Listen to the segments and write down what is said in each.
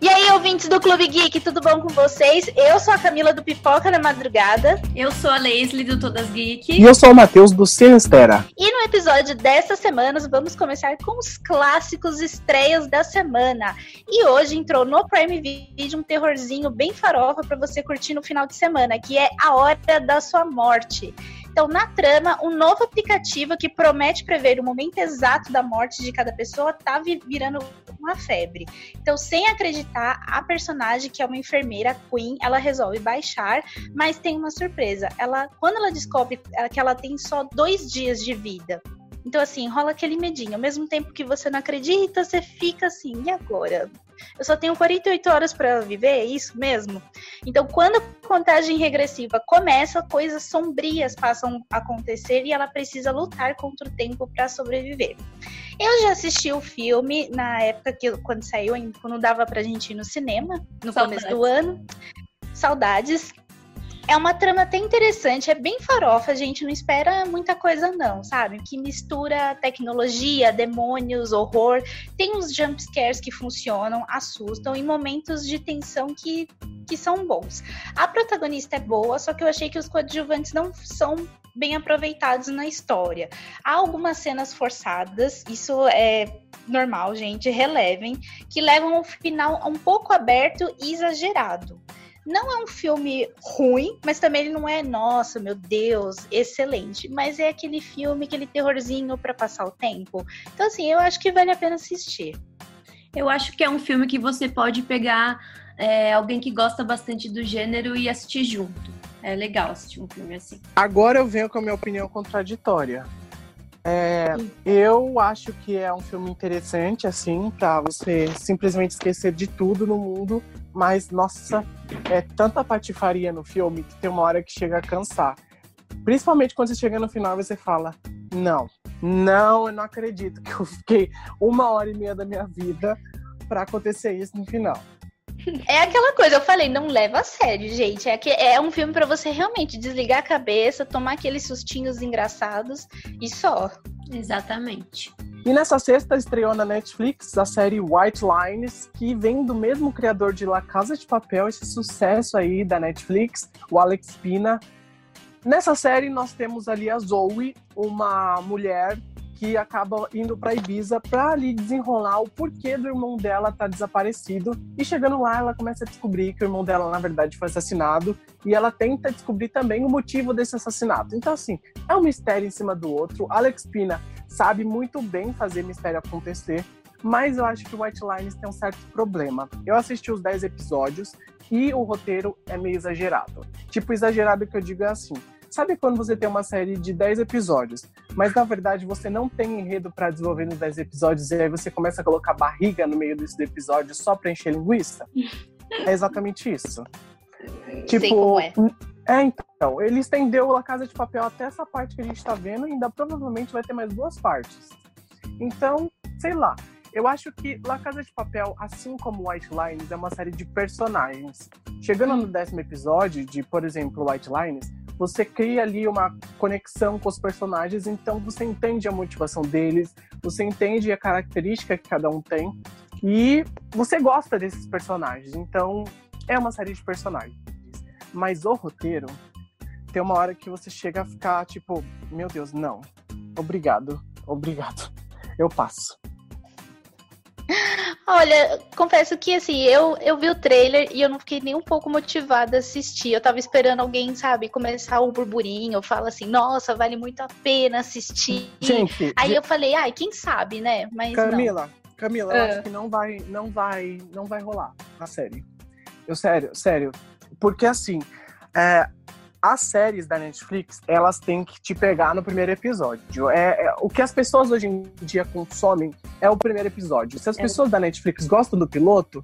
E aí, ouvintes do Clube Geek, tudo bom com vocês? Eu sou a Camila do Pipoca na Madrugada. Eu sou a Leslie do Todas Geek. E eu sou o Matheus do Sinistera. E no episódio desta semana, vamos começar com os clássicos estreias da semana. E hoje entrou no Prime Video um terrorzinho bem farofa para você curtir no final de semana, que é A Hora da Sua Morte. Então, na trama, um novo aplicativo que promete prever o momento exato da morte de cada pessoa tá virando uma febre. Então, sem acreditar, a personagem, que é uma enfermeira, Queen, ela resolve baixar, mas tem uma surpresa. Ela, quando ela descobre que ela tem só dois dias de vida, então, assim, rola aquele medinho. Ao mesmo tempo que você não acredita, você fica assim, e agora? Eu só tenho 48 horas para viver, é isso mesmo? Então, quando a contagem regressiva começa, coisas sombrias passam a acontecer e ela precisa lutar contra o tempo para sobreviver. Eu já assisti o filme na época que quando saiu, quando dava pra gente ir no cinema, no Saudades. começo do ano. Saudades. É uma trama até interessante, é bem farofa, a gente não espera muita coisa não, sabe? Que mistura tecnologia, demônios, horror, tem uns jump scares que funcionam, assustam e momentos de tensão que, que são bons. A protagonista é boa, só que eu achei que os coadjuvantes não são bem aproveitados na história. Há algumas cenas forçadas, isso é normal, gente, relevem, que levam ao final um pouco aberto e exagerado. Não é um filme ruim, mas também ele não é, nossa, meu Deus, excelente. Mas é aquele filme, aquele terrorzinho para passar o tempo. Então, assim, eu acho que vale a pena assistir. Eu acho que é um filme que você pode pegar é, alguém que gosta bastante do gênero e assistir junto. É legal assistir um filme assim. Agora eu venho com a minha opinião contraditória. É, eu acho que é um filme interessante, assim, para você simplesmente esquecer de tudo no mundo, mas, nossa, é tanta patifaria no filme que tem uma hora que chega a cansar. Principalmente quando você chega no final e você fala: Não, não, eu não acredito que eu fiquei uma hora e meia da minha vida para acontecer isso no final. É aquela coisa, eu falei, não leva a sério, gente. É, que, é um filme para você realmente desligar a cabeça, tomar aqueles sustinhos engraçados e só. Exatamente. E nessa sexta estreou na Netflix a série White Lines, que vem do mesmo criador de La Casa de Papel, esse sucesso aí da Netflix, o Alex Pina. Nessa série nós temos ali a Zoe, uma mulher que acaba indo para Ibiza para ali desenrolar o porquê do irmão dela tá desaparecido. E chegando lá, ela começa a descobrir que o irmão dela, na verdade, foi assassinado. E ela tenta descobrir também o motivo desse assassinato. Então, assim, é um mistério em cima do outro. Alex Pina sabe muito bem fazer mistério acontecer. Mas eu acho que o White Lines tem um certo problema. Eu assisti os 10 episódios e o roteiro é meio exagerado. Tipo, exagerado que eu digo é assim Sabe quando você tem uma série de 10 episódios, mas na verdade você não tem enredo para desenvolver nos 10 episódios e aí você começa a colocar barriga no meio desse episódio só pra encher linguiça? É exatamente isso. Tipo, é. é. então. Ele estendeu a Casa de Papel até essa parte que a gente tá vendo e ainda provavelmente vai ter mais duas partes. Então, sei lá. Eu acho que La Casa de Papel, assim como White Lines, é uma série de personagens. Chegando no décimo episódio de, por exemplo, White Lines, você cria ali uma conexão com os personagens, então você entende a motivação deles, você entende a característica que cada um tem e você gosta desses personagens. Então é uma série de personagens. Mas o roteiro tem uma hora que você chega a ficar tipo, meu Deus, não. Obrigado, obrigado. Eu passo. Olha, confesso que assim, eu, eu vi o trailer e eu não fiquei nem um pouco motivada a assistir. Eu tava esperando alguém, sabe, começar o burburinho, fala assim, nossa, vale muito a pena assistir. Gente, Aí eu falei, ai, quem sabe, né? Mas Camila, não. Camila, eu acho que não vai, não vai, não vai rolar a série. Eu sério, sério. Porque assim, é, as séries da Netflix, elas têm que te pegar no primeiro episódio. É, é, o que as pessoas hoje em dia consomem é o primeiro episódio. Se as é. pessoas da Netflix gostam do piloto,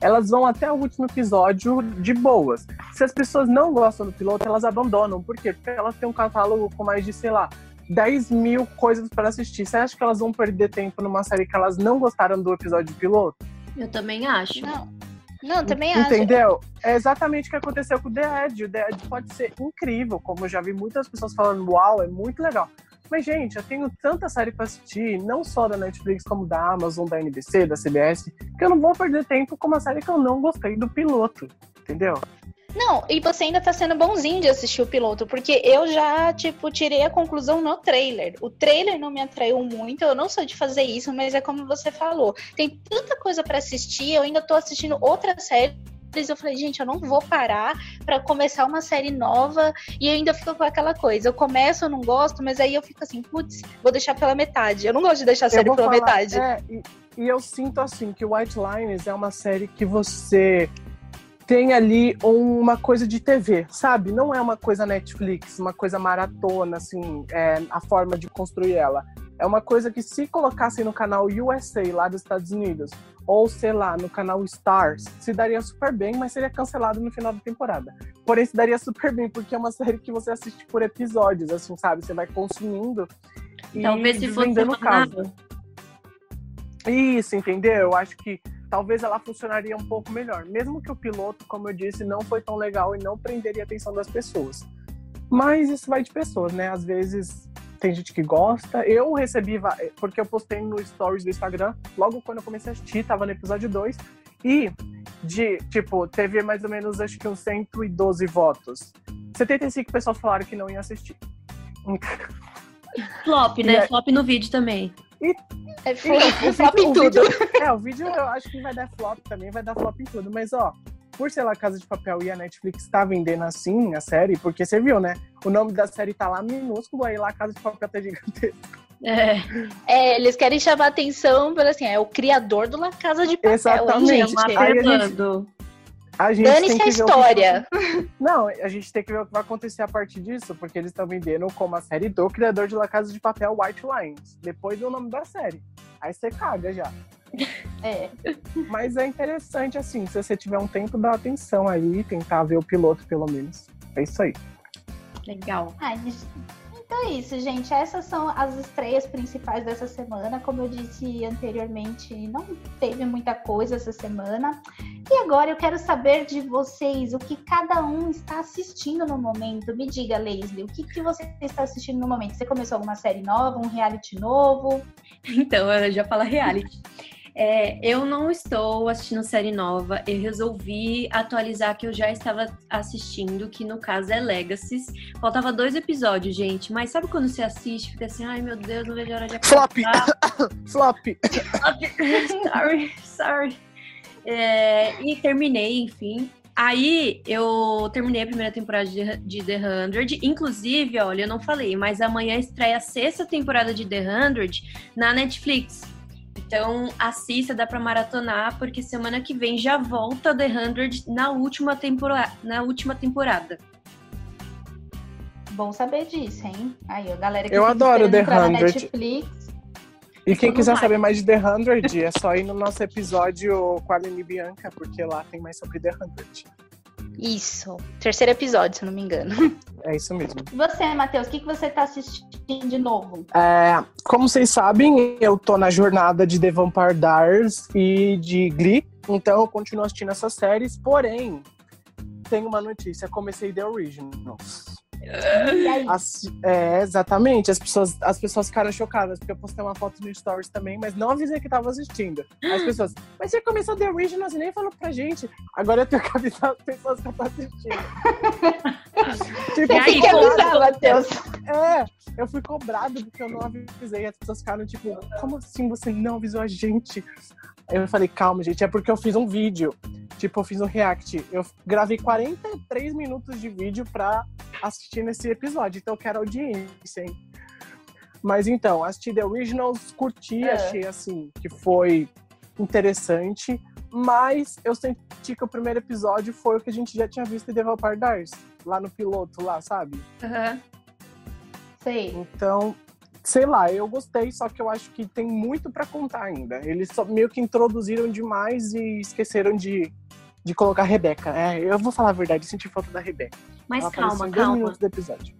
elas vão até o último episódio de boas. Se as pessoas não gostam do piloto, elas abandonam. Por quê? Porque elas têm um catálogo com mais de, sei lá, 10 mil coisas para assistir. Você acha que elas vão perder tempo numa série que elas não gostaram do episódio piloto? Eu também acho. Não. Não, também acho. Entendeu? É exatamente o que aconteceu com o The Edge. O The Edge pode ser incrível, como eu já vi muitas pessoas falando, uau, é muito legal. Mas, gente, eu tenho tanta série pra assistir, não só da Netflix, como da Amazon, da NBC, da CBS, que eu não vou perder tempo com uma série que eu não gostei do piloto, entendeu? Não, e você ainda tá sendo bonzinho de assistir o piloto, porque eu já, tipo, tirei a conclusão no trailer. O trailer não me atraiu muito, eu não sou de fazer isso, mas é como você falou. Tem tanta coisa para assistir, eu ainda tô assistindo outra série eu falei, gente, eu não vou parar para começar uma série nova e eu ainda fico com aquela coisa. Eu começo, eu não gosto, mas aí eu fico assim, putz, vou deixar pela metade. Eu não gosto de deixar a série pela falar, metade. É, e, e, eu sinto assim que White Lines é uma série que você tem ali uma coisa de TV, sabe? Não é uma coisa Netflix, uma coisa maratona, assim, é, a forma de construir ela. É uma coisa que se colocassem no canal USA lá dos Estados Unidos, ou sei lá, no canal Stars, se daria super bem, mas seria cancelado no final da temporada. Porém, se daria super bem, porque é uma série que você assiste por episódios, assim, sabe? Você vai consumindo e Talvez se fosse casa. Isso, entendeu? Eu acho que talvez ela funcionaria um pouco melhor. Mesmo que o piloto, como eu disse, não foi tão legal e não prenderia a atenção das pessoas. Mas isso vai de pessoas, né? Às vezes tem gente que gosta. Eu recebi, porque eu postei no stories do Instagram, logo quando eu comecei a assistir, tava no episódio 2. E, de, tipo, teve mais ou menos, acho que uns 112 votos. 75 pessoas falaram que não iam assistir. Flop, né? É... Flop no vídeo também. E é, foi, flop em tudo. Vídeo, é, o vídeo eu acho que vai dar flop também, vai dar flop em tudo. Mas, ó, por ser lá Casa de Papel e a Netflix tá vendendo assim a série, porque você viu, né? O nome da série tá lá minúsculo, aí lá Casa de Papel tá gigantesco. É. é, eles querem chamar atenção pelo assim, é o criador do La Casa de Papel, Exatamente. hein, gente? Aí a gente, a gente Dane-se a história. Que... Não, a gente tem que ver o que vai acontecer a partir disso, porque eles estão vendendo como a série do criador de La Casa de Papel, White Lines. Depois do nome da série. Aí você caga já. É. Mas é interessante, assim, se você tiver um tempo, dá atenção aí, tentar ver o piloto, pelo menos. É isso aí. Legal. Ai, então é isso, gente. Essas são as estreias principais dessa semana. Como eu disse anteriormente, não teve muita coisa essa semana. E agora eu quero saber de vocês o que cada um está assistindo no momento. Me diga, Leslie, o que, que você está assistindo no momento? Você começou alguma série nova, um reality novo? Então, eu já falo reality. É, eu não estou assistindo série nova. Eu resolvi atualizar que eu já estava assistindo, que no caso é Legacies. Faltava dois episódios, gente. Mas sabe quando você assiste, fica assim, ai meu Deus, não vejo a hora de acabar. Flop! Flop! sorry, sorry. É, e terminei, enfim. Aí eu terminei a primeira temporada de, The Hundred. Inclusive, olha, eu não falei, mas amanhã estreia a sexta temporada de The Hundred na Netflix. Então, assista, dá pra maratonar, porque semana que vem já volta The Hundred na última, tempora na última temporada. Bom saber disso, hein? Aí, a galera que Eu adoro The Hundred. Netflix. E quem quiser saber mais de The Hundred, é só ir no nosso episódio com a Aline Bianca, porque lá tem mais sobre The Hundred. Isso. Terceiro episódio, se não me engano. É isso mesmo. E você, Matheus, o que, que você está assistindo de novo? É, como vocês sabem, eu tô na jornada de The Vampire Diaries e de Glee, então eu continuo assistindo essas séries, porém, tem uma notícia, comecei The Originals. As, é, exatamente. As pessoas, as pessoas ficaram chocadas, porque eu postei uma foto no Stories também, mas não avisei que tava assistindo. As pessoas, mas você começou The Originals e nem falou pra gente. Agora eu tenho que avisar as pessoas que eu tô assistindo. tipo, e aí, que avisar, Matheus? É, eu fui cobrado porque eu não avisei. As pessoas ficaram tipo, como assim você não avisou a gente? Eu falei, calma, gente, é porque eu fiz um vídeo. Tipo, eu fiz um react. Eu gravei 43 minutos de vídeo pra assistir nesse episódio. Então eu quero audiência, hein? Mas então, assisti The Originals, curti, é. achei assim, que foi interessante. Mas eu senti que o primeiro episódio foi o que a gente já tinha visto em The Vampire Diaries, lá no piloto, lá, sabe? Aham. Uhum. Sei. Então, sei lá, eu gostei, só que eu acho que tem muito para contar ainda. Eles só meio que introduziram demais e esqueceram de, de colocar a Rebeca. É, eu vou falar a verdade, senti falta da Rebeca. Mas Ela calma, calma. dois minutos do episódio.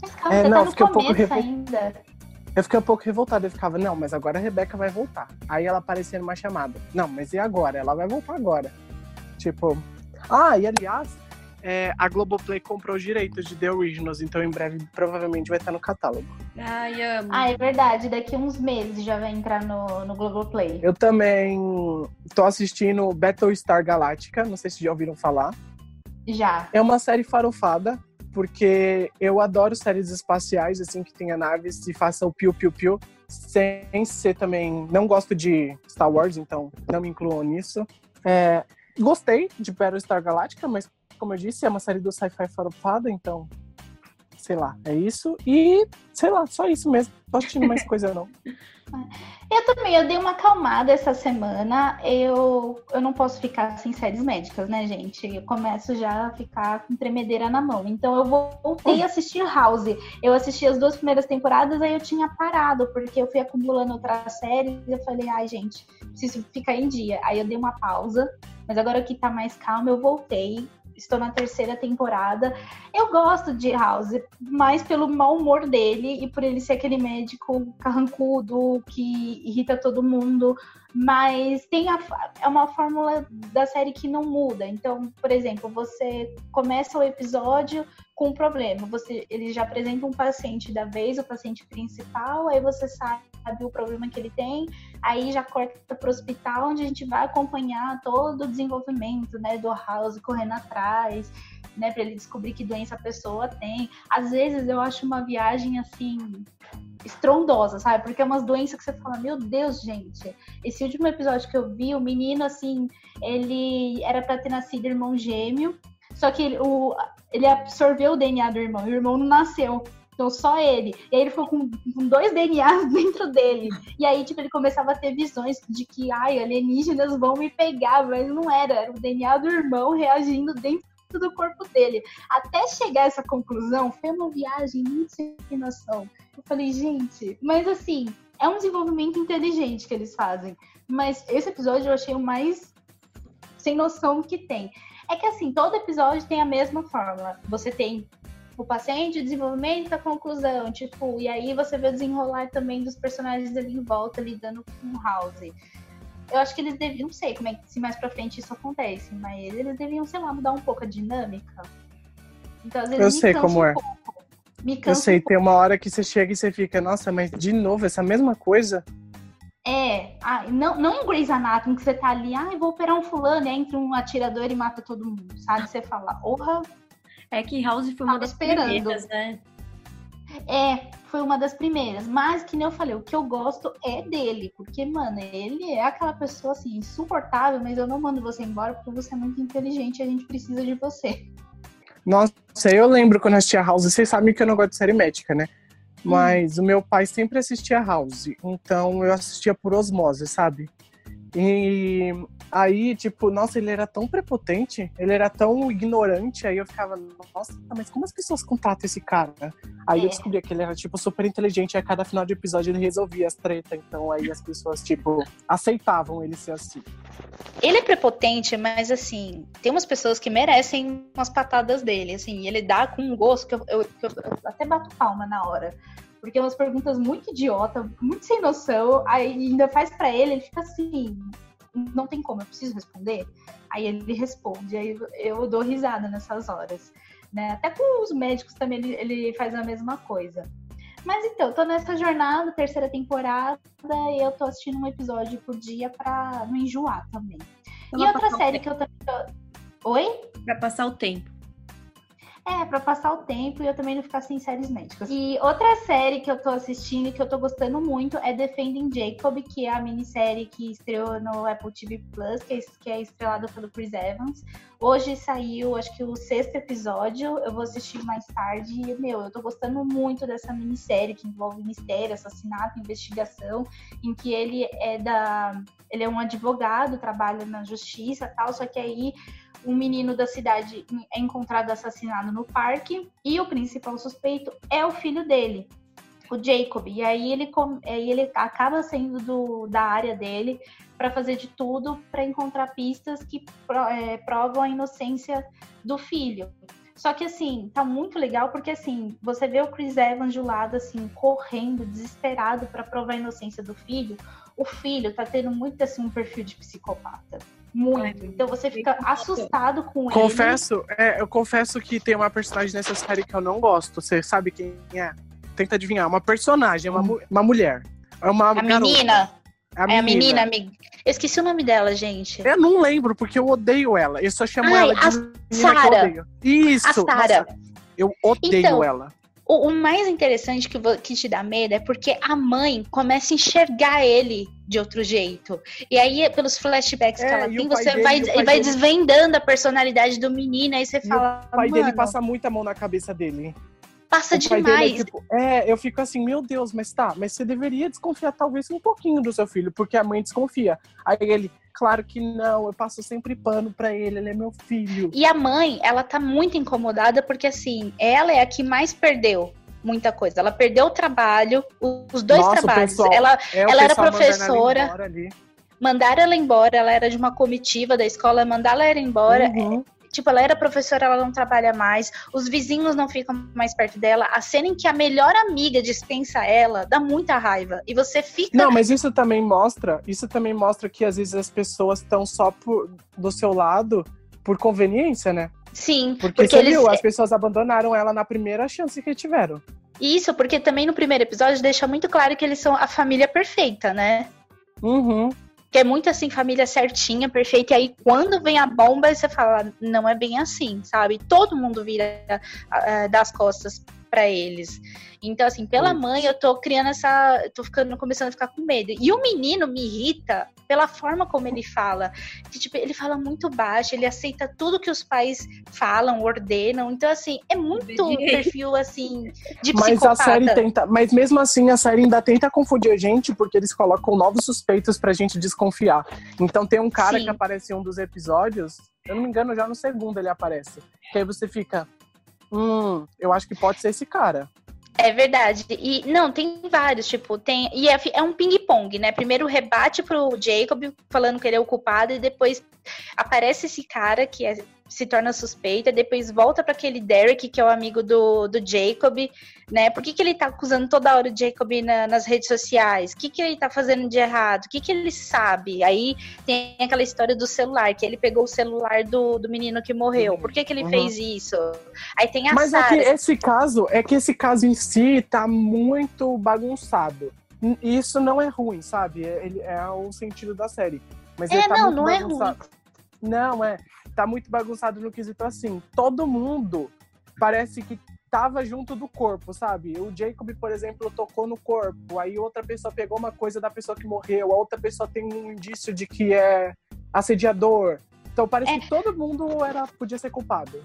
Mas calma, é, você não, tá fiquei um pouco revol... ainda. Eu fiquei um pouco revoltada. Eu ficava, não, mas agora a Rebeca vai voltar. Aí ela aparecia numa chamada. Não, mas e agora? Ela vai voltar agora. Tipo. Ah, e aliás, é, a Globoplay comprou os direitos de The Originals, então em breve provavelmente vai estar no catálogo. Ai, amo. Ah, é verdade. Daqui uns meses já vai entrar no, no Globoplay. Eu também tô assistindo Battlestar Galactica, não sei se já ouviram falar. Já. É uma série farofada, porque eu adoro séries espaciais, assim, que tenha naves e faça o piu-piu-piu, sem ser também... Não gosto de Star Wars, então não me incluo nisso. É, gostei de Battlestar Galactica, mas, como eu disse, é uma série do sci-fi farofada, então... Sei lá, é isso. E, sei lá, só isso mesmo. Não tô assistindo mais coisa, não. Eu também, eu dei uma acalmada essa semana. Eu, eu não posso ficar sem séries médicas, né, gente? Eu começo já a ficar com tremedeira na mão. Então eu voltei a assistir House. Eu assisti as duas primeiras temporadas, aí eu tinha parado, porque eu fui acumulando outras séries. E eu falei, ai, gente, preciso ficar em dia. Aí eu dei uma pausa. Mas agora que tá mais calmo, eu voltei estou na terceira temporada. Eu gosto de House, mais pelo mau humor dele e por ele ser aquele médico carrancudo que irrita todo mundo. Mas tem a, é uma fórmula da série que não muda. Então, por exemplo, você começa o episódio com um problema. Você, ele já apresenta um paciente da vez, o paciente principal, aí você sabe o problema que ele tem, aí já corta para o hospital, onde a gente vai acompanhar todo o desenvolvimento né, do House correndo atrás, né, para ele descobrir que doença a pessoa tem. Às vezes eu acho uma viagem assim estrondosa, sabe? Porque é umas doenças que você fala, meu Deus, gente. Esse último episódio que eu vi, o menino assim, ele era para ter nascido irmão gêmeo, só que ele, o, ele absorveu o DNA do irmão, e o irmão não nasceu. Então, só ele. E aí ele ficou com, com, dois DNAs dentro dele. E aí, tipo, ele começava a ter visões de que, ai, alienígenas vão me pegar, mas não era. Era o DNA do irmão reagindo dentro do corpo dele. Até chegar a essa conclusão, foi uma viagem muito sem noção. Eu falei, gente, mas assim, é um desenvolvimento inteligente que eles fazem. Mas esse episódio eu achei o mais sem noção que tem. É que assim, todo episódio tem a mesma fórmula. Você tem o paciente, o desenvolvimento, a conclusão, tipo, e aí você vê o desenrolar também dos personagens ali em volta lidando com o House. Eu acho que eles deviam, não sei como é que se mais pra frente isso acontece, mas eles deviam, sei lá, mudar um pouco a dinâmica. Então, às vezes, eu sei como um é. eu sei, um tem uma hora que você chega e você fica, nossa, mas de novo, essa mesma coisa. É, ah, não, não um Grey's Anatomy que você tá ali, ah, vou operar um fulano, e entra um atirador e mata todo mundo, sabe? Você fala, porra. É que House foi uma das esperando. primeiras, né? É, foi uma das primeiras. Mas, que nem eu falei, o que eu gosto é dele. Porque, mano, ele é aquela pessoa, assim, insuportável, mas eu não mando você embora porque você é muito inteligente e a gente precisa de você. Nossa, eu lembro quando eu assistia House. Vocês sabem que eu não gosto de série médica, né? Mas hum. o meu pai sempre assistia House, então eu assistia por osmose, sabe? E aí, tipo, nossa, ele era tão prepotente, ele era tão ignorante, aí eu ficava, nossa, mas como as pessoas contratam esse cara? Aí é. eu descobri que ele era, tipo, super inteligente, e a cada final de episódio ele resolvia as tretas, então aí as pessoas, tipo, aceitavam ele ser assim. Ele é prepotente, mas assim, tem umas pessoas que merecem umas patadas dele, assim, ele dá com um gosto que eu, eu, eu, eu até bato palma na hora porque é umas perguntas muito idiota, muito sem noção, aí ainda faz para ele, ele fica assim, não tem como, eu preciso responder. Aí ele responde, aí eu dou risada nessas horas. Né? Até com os médicos também ele, ele faz a mesma coisa. Mas então, tô nessa jornada, terceira temporada, e eu tô assistindo um episódio por dia pra não enjoar também. e outra série que eu também tô... Oi? Pra passar o tempo. É, pra passar o tempo e eu também não ficar sem séries médicas. E outra série que eu tô assistindo e que eu tô gostando muito é Defending Jacob, que é a minissérie que estreou no Apple TV Plus, que é, que é estrelada pelo Chris Evans. Hoje saiu, acho que o sexto episódio, eu vou assistir mais tarde. E, meu, eu tô gostando muito dessa minissérie que envolve mistério, assassinato, investigação, em que ele é da. Ele é um advogado, trabalha na justiça tal, só que aí um menino da cidade é encontrado assassinado no parque e o principal suspeito é o filho dele, o Jacob. E aí ele, aí ele acaba saindo do, da área dele para fazer de tudo para encontrar pistas que é, provam a inocência do filho. Só que assim, tá muito legal porque assim, você vê o Chris Evans de lado assim, correndo, desesperado para provar a inocência do filho. o filho tá tendo muito assim um perfil de psicopata. Muito. Então você fica assustado com confesso, ele. É, eu confesso que tem uma personagem nessa série que eu não gosto. Você sabe quem é? Tenta adivinhar. Uma personagem, uma, hum. uma mulher. É uma a garota. menina. A é a menina, amiga. Eu esqueci o nome dela, gente. Eu não lembro, porque eu odeio ela. Eu só chamo Ai, ela de a menina Sarah. que eu odeio. Isso! A Sarah. Eu odeio então, ela. O, o, mais interessante que, que te dá medo é porque a mãe começa a enxergar ele de outro jeito. E aí, pelos flashbacks é, que ela tem, você dele, vai, vai dele... desvendando a personalidade do menino, aí você fala. O pai dele passa muita mão na cabeça dele. Passa o demais. É, tipo, é, eu fico assim, meu Deus, mas tá, mas você deveria desconfiar talvez um pouquinho do seu filho, porque a mãe desconfia. Aí ele, claro que não, eu passo sempre pano para ele, ele é meu filho. E a mãe, ela tá muito incomodada porque assim, ela é a que mais perdeu muita coisa. Ela perdeu o trabalho, os dois Nossa, trabalhos. Pessoal, ela, é, ela era professora. Mandaram ela embora, ela era de uma comitiva da escola, mandaram ela embora. Uhum. Tipo, ela era professora, ela não trabalha mais, os vizinhos não ficam mais perto dela. A cena em que a melhor amiga dispensa ela dá muita raiva. E você fica. Não, mas isso também mostra, isso também mostra que às vezes as pessoas estão só por, do seu lado por conveniência, né? Sim, porque, porque você eles... viu, as pessoas abandonaram ela na primeira chance que tiveram. Isso, porque também no primeiro episódio deixa muito claro que eles são a família perfeita, né? Uhum que é muito assim, família certinha, perfeita. E aí, quando vem a bomba, você fala, não é bem assim, sabe? Todo mundo vira uh, das costas para eles. Então, assim, pela mãe, eu tô criando essa. tô ficando, começando a ficar com medo. E o menino me irrita pela forma como ele fala. Que, tipo, ele fala muito baixo, ele aceita tudo que os pais falam, ordenam. Então, assim, é muito perfil, assim, de psicopata. Mas a série tenta. Mas mesmo assim, a série ainda tenta confundir a gente, porque eles colocam novos suspeitos pra gente desconfiar. Então tem um cara Sim. que aparece em um dos episódios. Eu não me engano, já no segundo ele aparece. Que aí você fica. Hum, eu acho que pode ser esse cara. É verdade. E não, tem vários, tipo, tem. E é, é um ping-pong, né? Primeiro rebate pro Jacob falando que ele é o culpado, e depois aparece esse cara que é se torna suspeita, depois volta para aquele Derek, que é o amigo do, do Jacob, né? Por que, que ele tá acusando toda hora o Jacob na, nas redes sociais? O que, que ele tá fazendo de errado? O que, que ele sabe? Aí tem aquela história do celular, que ele pegou o celular do, do menino que morreu. Por que, que ele uhum. fez isso? Aí tem a Mas Sarah. é que esse caso, é que esse caso em si tá muito bagunçado. Isso não é ruim, sabe? É, é o sentido da série. Mas é, tá não, não bagunçado. é ruim. Não, é tá muito bagunçado no quesito assim. Todo mundo parece que tava junto do corpo, sabe? O Jacob, por exemplo, tocou no corpo, aí outra pessoa pegou uma coisa da pessoa que morreu, a outra pessoa tem um indício de que é assediador. Então parece é. que todo mundo era podia ser culpado.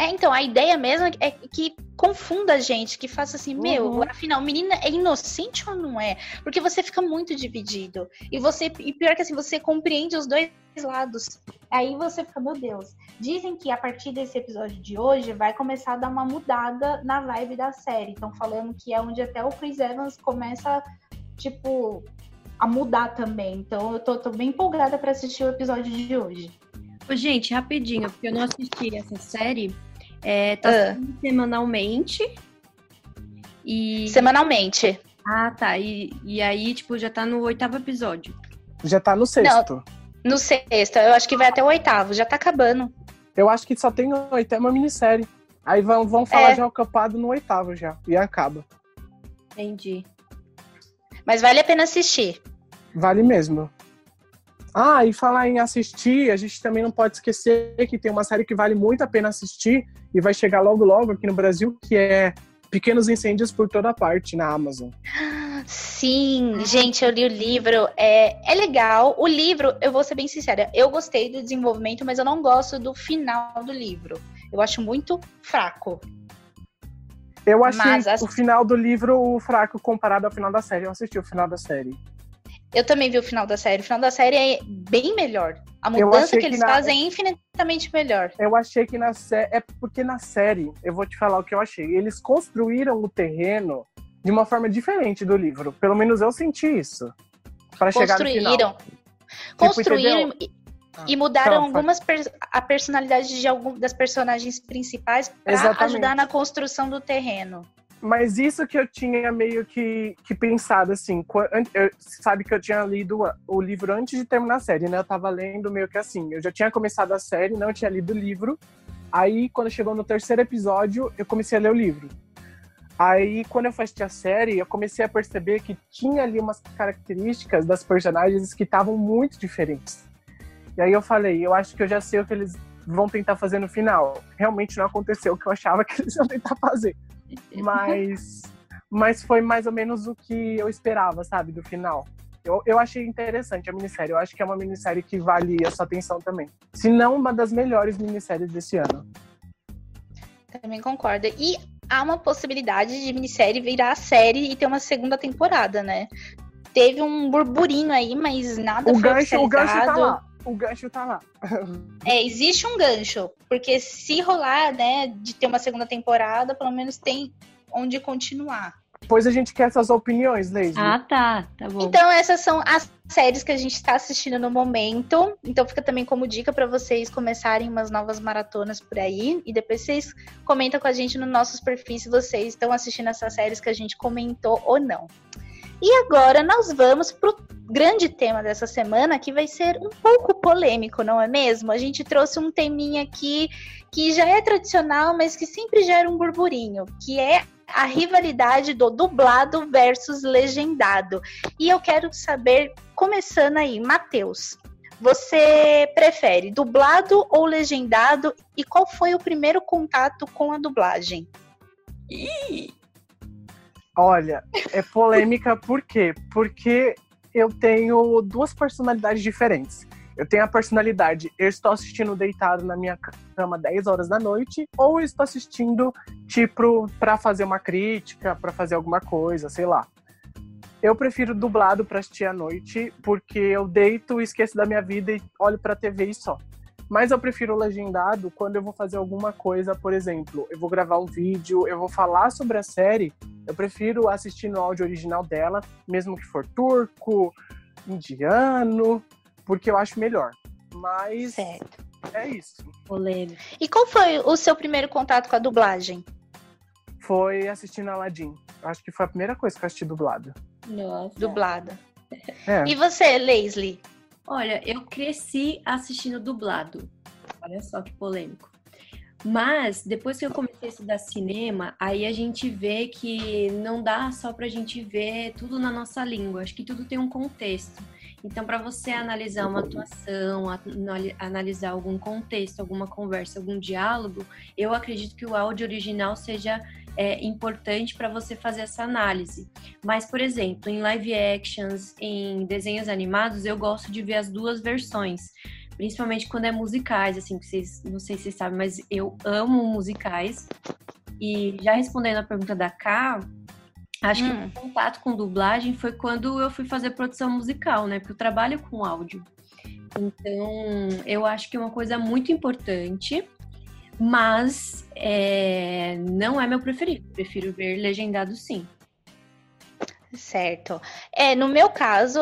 É, então, a ideia mesmo é que confunda a gente, que faça assim, uhum. meu, afinal, menina é inocente ou não é? Porque você fica muito dividido. E você, e pior que assim, você compreende os dois lados. Aí você fica, meu Deus. Dizem que a partir desse episódio de hoje vai começar a dar uma mudada na vibe da série. Estão falando que é onde até o Chris Evans começa, tipo, a mudar também. Então eu tô, tô bem empolgada para assistir o episódio de hoje. Gente, rapidinho, porque eu não assisti essa série. É, tá uh. semanalmente. E... Semanalmente. Ah, tá. E, e aí, tipo, já tá no oitavo episódio. Já tá no sexto. Não, no sexto. Eu acho que vai até o oitavo. Já tá acabando. Eu acho que só tem oito. É uma minissérie. Aí vão, vão falar é. já o capado no oitavo já. E acaba. Entendi. Mas vale a pena assistir. Vale mesmo. Ah, e falar em assistir, a gente também não pode esquecer que tem uma série que vale muito a pena assistir e vai chegar logo logo aqui no Brasil, que é Pequenos Incêndios por Toda Parte, na Amazon. Sim, gente, eu li o livro, é, é legal. O livro, eu vou ser bem sincera, eu gostei do desenvolvimento, mas eu não gosto do final do livro. Eu acho muito fraco. Eu achei mas, o final do livro fraco comparado ao final da série. Eu assisti o final da série. Eu também vi o final da série. O final da série é bem melhor. A mudança que, que eles na... fazem é infinitamente melhor. Eu achei que na série. É porque na série, eu vou te falar o que eu achei. Eles construíram o terreno de uma forma diferente do livro. Pelo menos eu senti isso. Para chegar no final. Construíram. Tipo, Construíram e, ah, e, mudaram algumas per a personalidade de algum das personagens principais para ajudar na construção do terreno. Mas isso que eu tinha meio que, que pensado, assim, eu, sabe que eu tinha lido o livro antes de terminar a série, né? Eu tava lendo meio que assim, eu já tinha começado a série, não tinha lido o livro. Aí, quando chegou no terceiro episódio, eu comecei a ler o livro. Aí, quando eu fui assistir a série, eu comecei a perceber que tinha ali umas características das personagens que estavam muito diferentes. E aí eu falei, eu acho que eu já sei o que eles vão tentar fazer no final. Realmente não aconteceu o que eu achava que eles iam tentar fazer. Mas, mas foi mais ou menos o que eu esperava, sabe, do final. Eu, eu achei interessante a minissérie. Eu acho que é uma minissérie que vale a sua atenção também. Se não, uma das melhores minisséries desse ano. Também concordo. E há uma possibilidade de minissérie virar série e ter uma segunda temporada, né? Teve um burburinho aí, mas nada o foi gancho, O gancho tá lá. O gancho tá lá. é, existe um gancho. Porque se rolar, né, de ter uma segunda temporada, pelo menos tem onde continuar. Depois a gente quer essas opiniões, Leise. Ah, tá. Tá bom. Então, essas são as séries que a gente está assistindo no momento. Então, fica também como dica para vocês começarem umas novas maratonas por aí. E depois vocês comentam com a gente nos nossos perfis se vocês estão assistindo essas séries que a gente comentou ou não. E agora nós vamos para o grande tema dessa semana, que vai ser um pouco polêmico, não é mesmo? A gente trouxe um teminha aqui que já é tradicional, mas que sempre gera um burburinho, que é a rivalidade do dublado versus legendado. E eu quero saber, começando aí, Matheus, você prefere dublado ou legendado? E qual foi o primeiro contato com a dublagem? Ih! Olha, é polêmica por quê? Porque eu tenho duas personalidades diferentes. Eu tenho a personalidade, eu estou assistindo deitado na minha cama 10 horas da noite, ou eu estou assistindo, tipo, para fazer uma crítica, para fazer alguma coisa, sei lá. Eu prefiro dublado para assistir à noite, porque eu deito, esqueço da minha vida e olho para a TV e só. Mas eu prefiro legendado quando eu vou fazer alguma coisa, por exemplo, eu vou gravar um vídeo, eu vou falar sobre a série, eu prefiro assistir no áudio original dela, mesmo que for turco, indiano, porque eu acho melhor. Mas certo. é isso. Polêmico. E qual foi o seu primeiro contato com a dublagem? Foi assistindo Aladdin. Acho que foi a primeira coisa que eu assisti dublado. Nossa. Dublada. É. E você, Leslie? Olha, eu cresci assistindo dublado. Olha só que polêmico. Mas depois que eu comecei a estudar cinema, aí a gente vê que não dá só pra gente ver tudo na nossa língua. Acho que tudo tem um contexto. Então, para você analisar uma atuação, analisar algum contexto, alguma conversa, algum diálogo, eu acredito que o áudio original seja é, importante para você fazer essa análise. Mas, por exemplo, em live actions, em desenhos animados, eu gosto de ver as duas versões. Principalmente quando é musicais, assim, que vocês, não sei se vocês sabem, mas eu amo musicais. E já respondendo a pergunta da Ká, acho hum. que o contato com dublagem foi quando eu fui fazer produção musical, né? Porque eu trabalho com áudio. Então, eu acho que é uma coisa muito importante mas é, não é meu preferido. Prefiro ver legendado sim. Certo. É, no meu caso,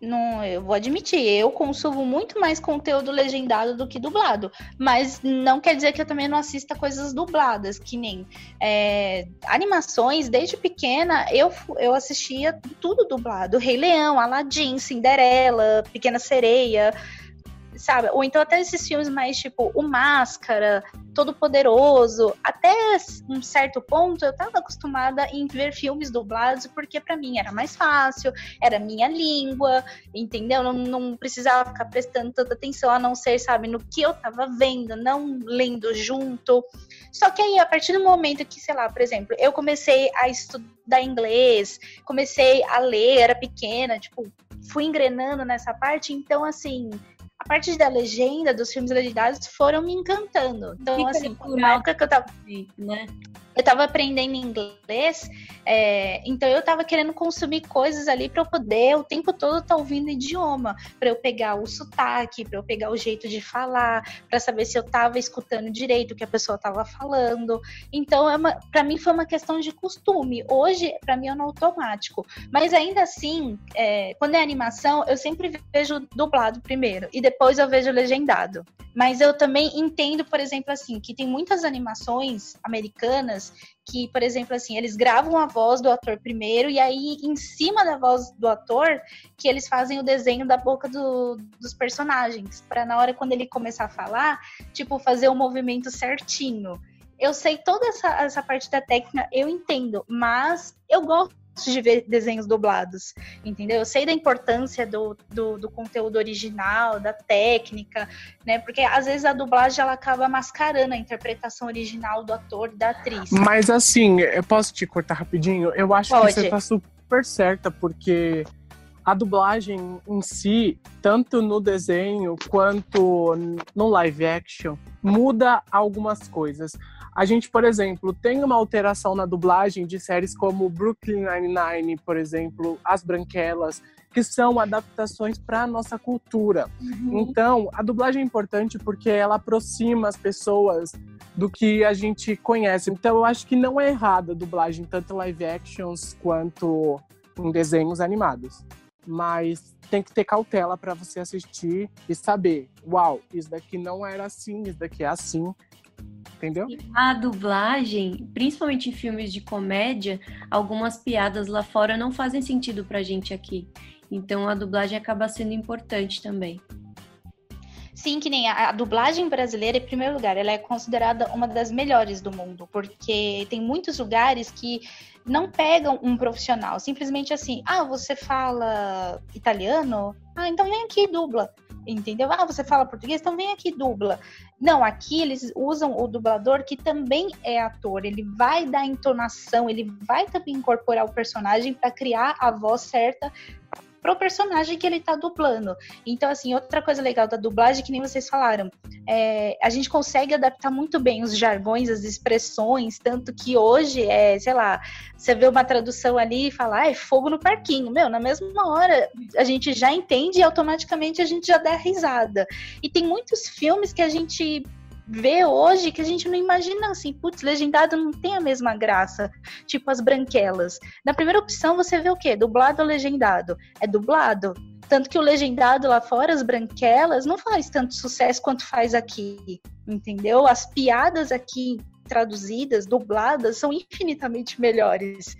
não, eu vou admitir, eu consumo muito mais conteúdo legendado do que dublado. Mas não quer dizer que eu também não assista coisas dubladas, que nem é, animações, desde pequena, eu, eu assistia tudo dublado. Rei Leão, Aladdin, Cinderela, Pequena Sereia sabe? Ou então até esses filmes mais tipo O Máscara, Todo Poderoso, até um certo ponto eu tava acostumada em ver filmes dublados porque para mim era mais fácil, era minha língua, entendeu? Não, não precisava ficar prestando tanta atenção a não ser, sabe, no que eu tava vendo, não lendo junto. Só que aí, a partir do momento que, sei lá, por exemplo, eu comecei a estudar inglês, comecei a ler, era pequena, tipo, fui engrenando nessa parte, então assim a parte da legenda, dos filmes legendados, foram me encantando. Então, Fica assim, na época que eu tava. Né? Eu tava aprendendo inglês, é, então eu tava querendo consumir coisas ali para eu poder o tempo todo estar tá ouvindo idioma, para eu pegar o sotaque, para eu pegar o jeito de falar, para saber se eu tava escutando direito o que a pessoa tava falando. Então, é para mim foi uma questão de costume. Hoje, para mim é no automático. Mas ainda assim, é, quando é animação, eu sempre vejo dublado primeiro e depois eu vejo legendado. Mas eu também entendo, por exemplo, assim, que tem muitas animações americanas que, por exemplo, assim, eles gravam a voz do ator primeiro e aí em cima da voz do ator que eles fazem o desenho da boca do, dos personagens, para na hora quando ele começar a falar, tipo, fazer o movimento certinho. Eu sei toda essa, essa parte da técnica, eu entendo, mas eu gosto de ver desenhos dublados, entendeu? Eu sei da importância do, do, do, conteúdo original, da técnica, né? Porque às vezes a dublagem ela acaba mascarando a interpretação original do ator e da atriz. Mas assim, eu posso te cortar rapidinho? Eu acho Pode. que você tá super certa, porque a dublagem em si, tanto no desenho quanto no live action, muda algumas coisas. A gente, por exemplo, tem uma alteração na dublagem de séries como Brooklyn Nine-Nine, por exemplo, As Branquelas, que são adaptações para a nossa cultura. Uhum. Então, a dublagem é importante porque ela aproxima as pessoas do que a gente conhece. Então, eu acho que não é errada a dublagem, tanto live actions quanto em desenhos animados. Mas tem que ter cautela para você assistir e saber, uau, isso daqui não era assim, isso daqui é assim entendeu? A dublagem, principalmente em filmes de comédia, algumas piadas lá fora não fazem sentido pra gente aqui. Então a dublagem acaba sendo importante também. Sim, que nem a, a, dublagem brasileira, em primeiro lugar, ela é considerada uma das melhores do mundo, porque tem muitos lugares que não pegam um profissional, simplesmente assim, ah, você fala italiano? Ah, então vem aqui e dubla entendeu? Ah, você fala português, então vem aqui dubla. Não, aqui eles usam o dublador que também é ator, ele vai dar entonação, ele vai também incorporar o personagem para criar a voz certa pro personagem que ele tá dublando. Então, assim, outra coisa legal da dublagem, que nem vocês falaram, é, a gente consegue adaptar muito bem os jargões, as expressões, tanto que hoje é, sei lá, você vê uma tradução ali e fala, ah, é fogo no parquinho. Meu, na mesma hora a gente já entende e automaticamente a gente já dá risada. E tem muitos filmes que a gente vê hoje que a gente não imagina assim, putz, legendado não tem a mesma graça, tipo as branquelas. Na primeira opção você vê o quê? Dublado ou legendado? É dublado. Tanto que o legendado lá fora, as branquelas, não faz tanto sucesso quanto faz aqui, entendeu? As piadas aqui traduzidas, dubladas, são infinitamente melhores.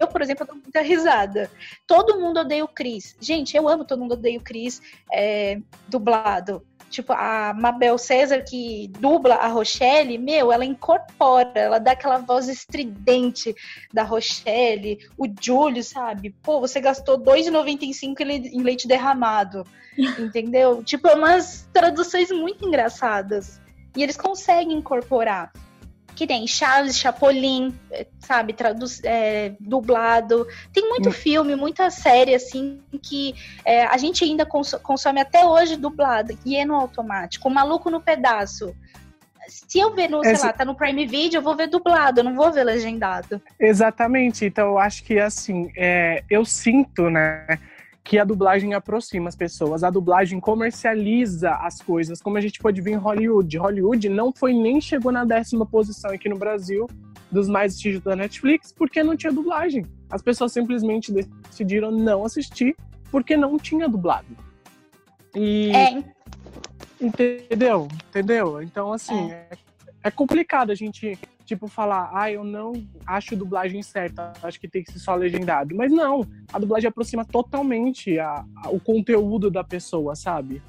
Eu, por exemplo, dou muita risada. Todo mundo odeia o Chris. Gente, eu amo Todo Mundo Odeia o Chris é, dublado. Tipo, a Mabel César, que dubla a Rochelle, meu, ela incorpora, ela dá aquela voz estridente da Rochelle, o Júlio, sabe? Pô, você gastou R$2,95 em leite derramado, entendeu? Tipo, é umas traduções muito engraçadas. E eles conseguem incorporar que tem Chaves, Chapolin, sabe, traduz, é, dublado. Tem muito hum. filme, muita série, assim, que é, a gente ainda cons consome até hoje dublado, e é no automático. O Maluco no Pedaço. Se eu ver no, Essa... sei lá, tá no Prime Video, eu vou ver dublado, eu não vou ver legendado. Exatamente, então eu acho que, assim, é, eu sinto, né, que a dublagem aproxima as pessoas, a dublagem comercializa as coisas, como a gente pode ver em Hollywood. Hollywood não foi nem chegou na décima posição aqui no Brasil dos mais assistidos da Netflix porque não tinha dublagem. As pessoas simplesmente decidiram não assistir porque não tinha dublado. E é. entendeu? Entendeu? Então assim, é, é complicado a gente tipo, falar, ah, eu não acho dublagem certa, acho que tem que ser só legendado. Mas não, a dublagem aproxima totalmente a, a o conteúdo da pessoa, sabe?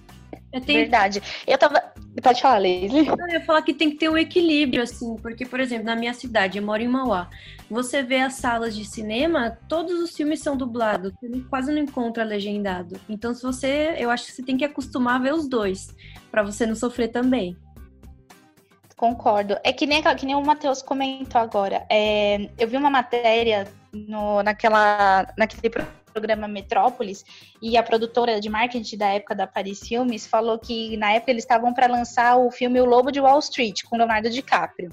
Eu tenho... Verdade. Eu tava. Pode falar, Leslie. Eu ia falar que tem que ter um equilíbrio, assim, porque, por exemplo, na minha cidade, eu moro em Mauá. Você vê as salas de cinema, todos os filmes são dublados, você quase não encontra legendado. Então, se você. Eu acho que você tem que acostumar a ver os dois, para você não sofrer também. Concordo. É que nem, que nem o Matheus comentou agora. É, eu vi uma matéria no, naquela, naquele programa Metrópolis e a produtora de marketing da época da Paris Filmes falou que na época eles estavam para lançar o filme O Lobo de Wall Street com Leonardo DiCaprio.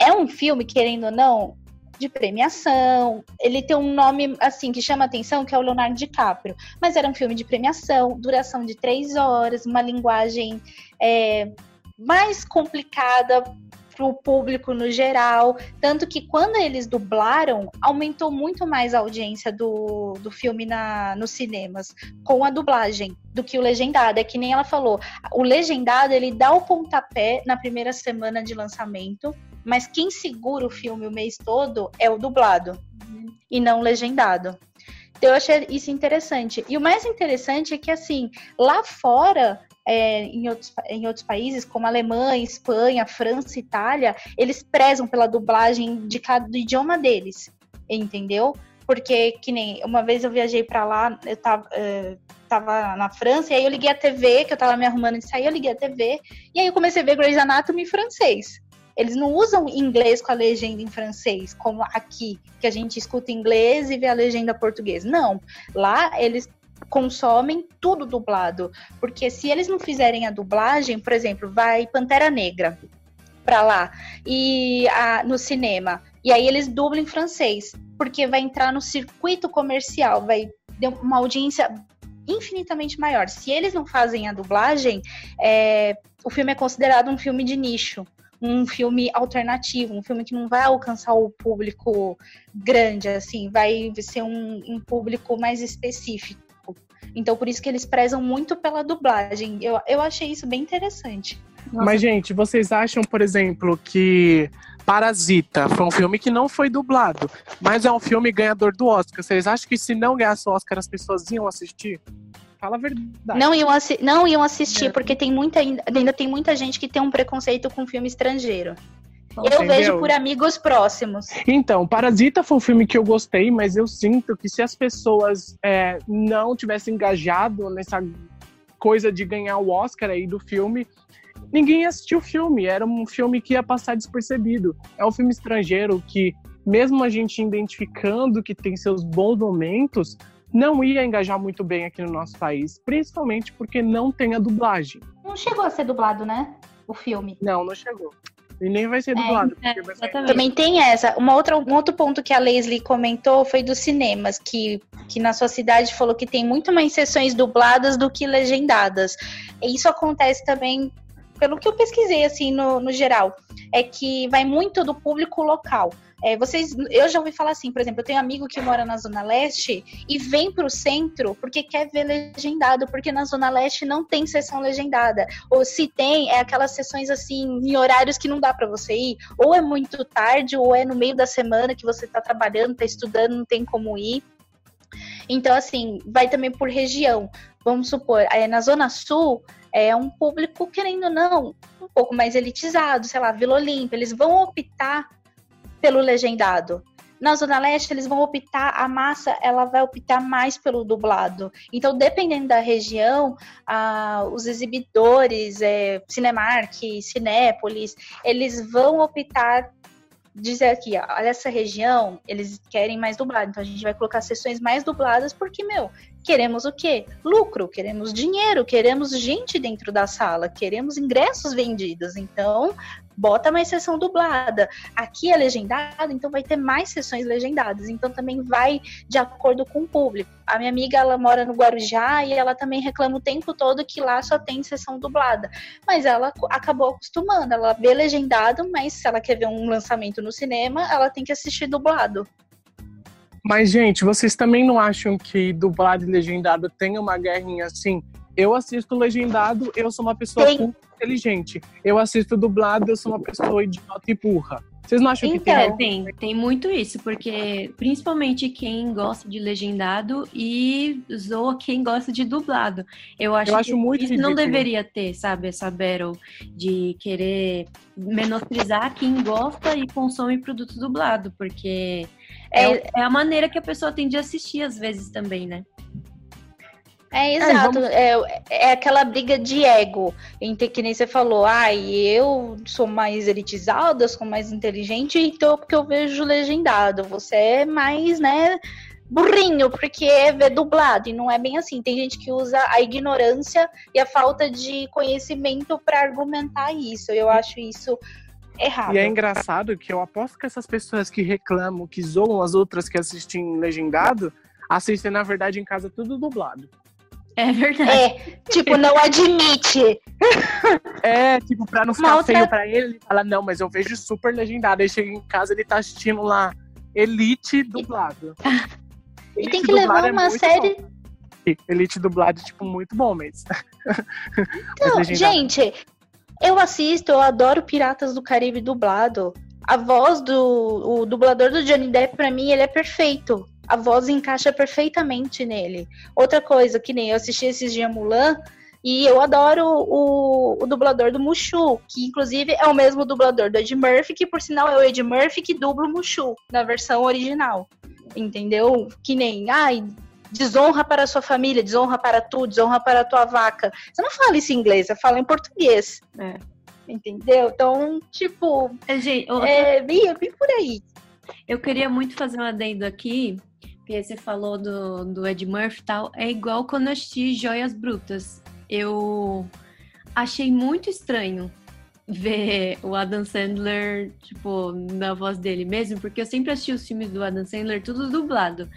É um filme, querendo ou não, de premiação. Ele tem um nome assim que chama atenção, que é o Leonardo DiCaprio. Mas era um filme de premiação, duração de três horas, uma linguagem é, mais complicada para o público no geral. Tanto que quando eles dublaram, aumentou muito mais a audiência do, do filme na, nos cinemas com a dublagem do que o legendado. É que nem ela falou, o legendado ele dá o pontapé na primeira semana de lançamento, mas quem segura o filme o mês todo é o dublado uhum. e não o legendado. Então eu achei isso interessante. E o mais interessante é que, assim, lá fora, é, em, outros, em outros países, como Alemanha, Espanha, França, Itália, eles prezam pela dublagem de cada do idioma deles, entendeu? Porque, que nem uma vez eu viajei para lá, eu tava, uh, tava na França, e aí eu liguei a TV, que eu tava me arrumando de sair, eu liguei a TV, e aí eu comecei a ver Grey's Anatomy em francês. Eles não usam inglês com a legenda em francês, como aqui, que a gente escuta inglês e vê a legenda portuguesa. Não. Lá eles consomem tudo dublado. Porque se eles não fizerem a dublagem, por exemplo, vai Pantera Negra para lá e a, no cinema. E aí eles dublam em francês, porque vai entrar no circuito comercial, vai ter uma audiência infinitamente maior. Se eles não fazem a dublagem, é, o filme é considerado um filme de nicho um filme alternativo, um filme que não vai alcançar o público grande, assim, vai ser um, um público mais específico. Então, por isso que eles prezam muito pela dublagem. Eu, eu achei isso bem interessante. Nossa. Mas, gente, vocês acham, por exemplo, que Parasita foi um filme que não foi dublado, mas é um filme ganhador do Oscar. Vocês acham que se não ganhasse o Oscar, as pessoas iam assistir? Fala a verdade. Não iam, assi não iam assistir, é. porque tem muita, ainda tem muita gente que tem um preconceito com filme estrangeiro. Eu Entendeu? vejo por amigos próximos. Então, Parasita foi um filme que eu gostei, mas eu sinto que se as pessoas é, não tivessem engajado nessa coisa de ganhar o Oscar aí do filme, ninguém ia assistir o filme. Era um filme que ia passar despercebido. É um filme estrangeiro que, mesmo a gente identificando que tem seus bons momentos, não ia engajar muito bem aqui no nosso país, principalmente porque não tem a dublagem. Não chegou a ser dublado, né? O filme. Não, não chegou. E nem vai ser é, dublado. É, é, Também tem essa. Uma outra, um outro ponto que a Leslie comentou foi dos cinemas, que, que na sua cidade falou que tem muito mais sessões dubladas do que legendadas. E isso acontece também, pelo que eu pesquisei, assim, no, no geral, é que vai muito do público local. É, vocês, eu já ouvi falar assim, por exemplo, eu tenho um amigo que mora na Zona Leste e vem para o centro porque quer ver legendado, porque na Zona Leste não tem sessão legendada. Ou se tem, é aquelas sessões assim, em horários que não dá para você ir, ou é muito tarde, ou é no meio da semana que você está trabalhando, está estudando, não tem como ir. Então, assim, vai também por região. Vamos supor, é, na Zona Sul, é um público, querendo ou não, um pouco mais elitizado, sei lá, Vila Olímpia, eles vão optar pelo legendado. Na Zona Leste, eles vão optar, a massa ela vai optar mais pelo dublado. Então, dependendo da região, ah, os exibidores, é, Cinemark, Cinépolis, eles vão optar dizer aqui, ó, essa região, eles querem mais dublado. Então a gente vai colocar sessões mais dubladas porque, meu, queremos o quê? Lucro, queremos dinheiro, queremos gente dentro da sala, queremos ingressos vendidos. Então, bota mais sessão dublada. Aqui é legendado, então vai ter mais sessões legendadas. Então também vai de acordo com o público. A minha amiga, ela mora no Guarujá e ela também reclama o tempo todo que lá só tem sessão dublada. Mas ela acabou acostumando, ela vê legendado, mas se ela quer ver um lançamento no cinema, ela tem que assistir dublado. Mas, gente, vocês também não acham que dublado e legendado tem uma guerrinha assim? Eu assisto legendado, eu sou uma pessoa tem inteligente. Eu assisto dublado, eu sou uma pessoa idiota e burra. Vocês não acham então, que tem? É, tem, tem muito isso, porque principalmente quem gosta de legendado e zoa quem gosta de dublado. Eu acho, eu acho que muito isso ridículo. não deveria ter, sabe, essa battle de querer menosprezar quem gosta e consome produto dublado, porque é, é, é a maneira que a pessoa tem de assistir às vezes também, né? É, exato. É, vamos... é, é, aquela briga de ego. Entre, que nem você falou, ai, ah, eu sou mais elitizada, sou mais inteligente, então porque eu vejo legendado. Você é mais, né, burrinho, porque é dublado. E não é bem assim. Tem gente que usa a ignorância e a falta de conhecimento para argumentar isso. Eu acho isso errado. E é engraçado que eu aposto que essas pessoas que reclamam, que zoam as outras que assistem legendado, assistem, na verdade, em casa tudo dublado. É verdade. É, tipo, não admite. É, tipo, pra não ficar feio pra ele, ele fala, não, mas eu vejo super legendado. Aí chega em casa, ele tá assistindo lá Elite dublado. E Elite tem que levar é uma série... Bom. Elite dublado, tipo, muito bom mesmo. Então, gente, eu assisto, eu adoro Piratas do Caribe dublado. a voz do o dublador do Johnny Depp, para mim, ele é perfeito. A voz encaixa perfeitamente nele. Outra coisa, que nem eu assisti esses dias Mulan, e eu adoro o, o, dublador do Mushu, que inclusive é o mesmo dublador do Ed Murphy, que por sinal é o Ed Murphy que dubla o Mushu na versão original. Entendeu? Que nem, ai, desonra para a sua família, desonra para tu, desonra para a tua vaca. Você não fala isso em inglês, você fala em português. É. Entendeu? Então, tipo, é, gente, outra... é, bem, é bem por aí. Eu queria muito fazer um adendo aqui, porque você falou do, do Ed Murphy e tal. É igual quando eu assisti Joias Brutas. Eu achei muito estranho ver o Adam Sandler, tipo, na voz dele mesmo, porque eu sempre assisti os filmes do Adam Sandler tudo dublado.